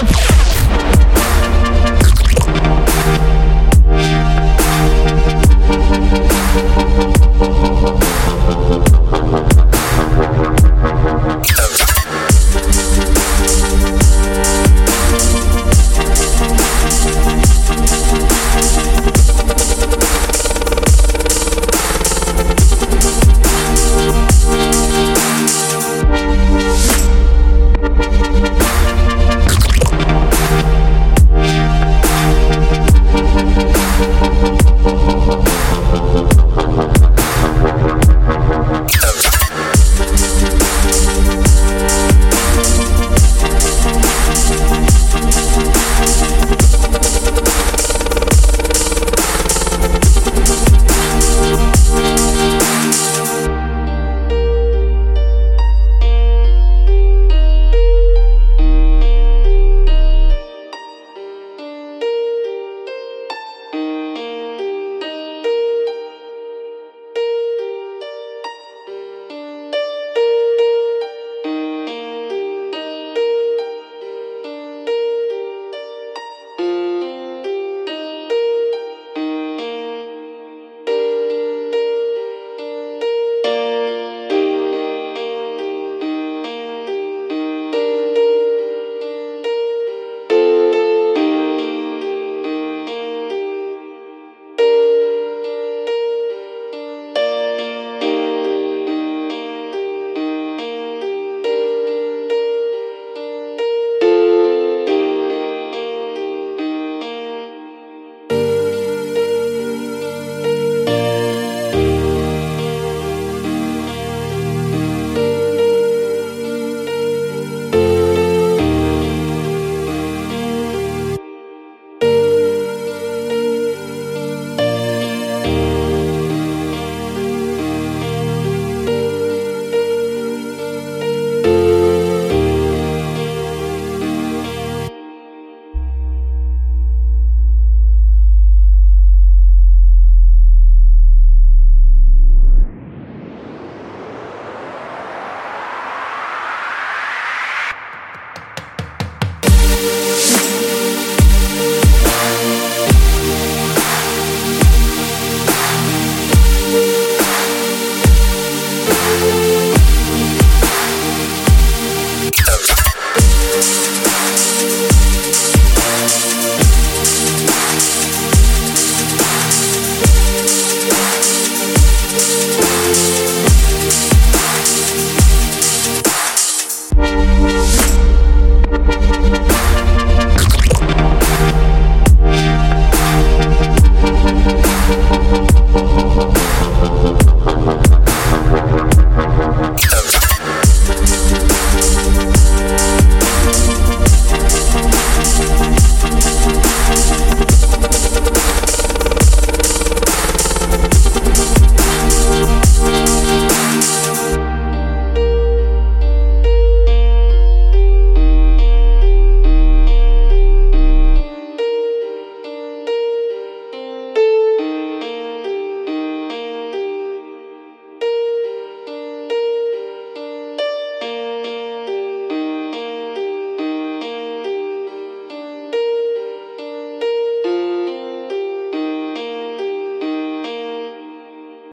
Bye.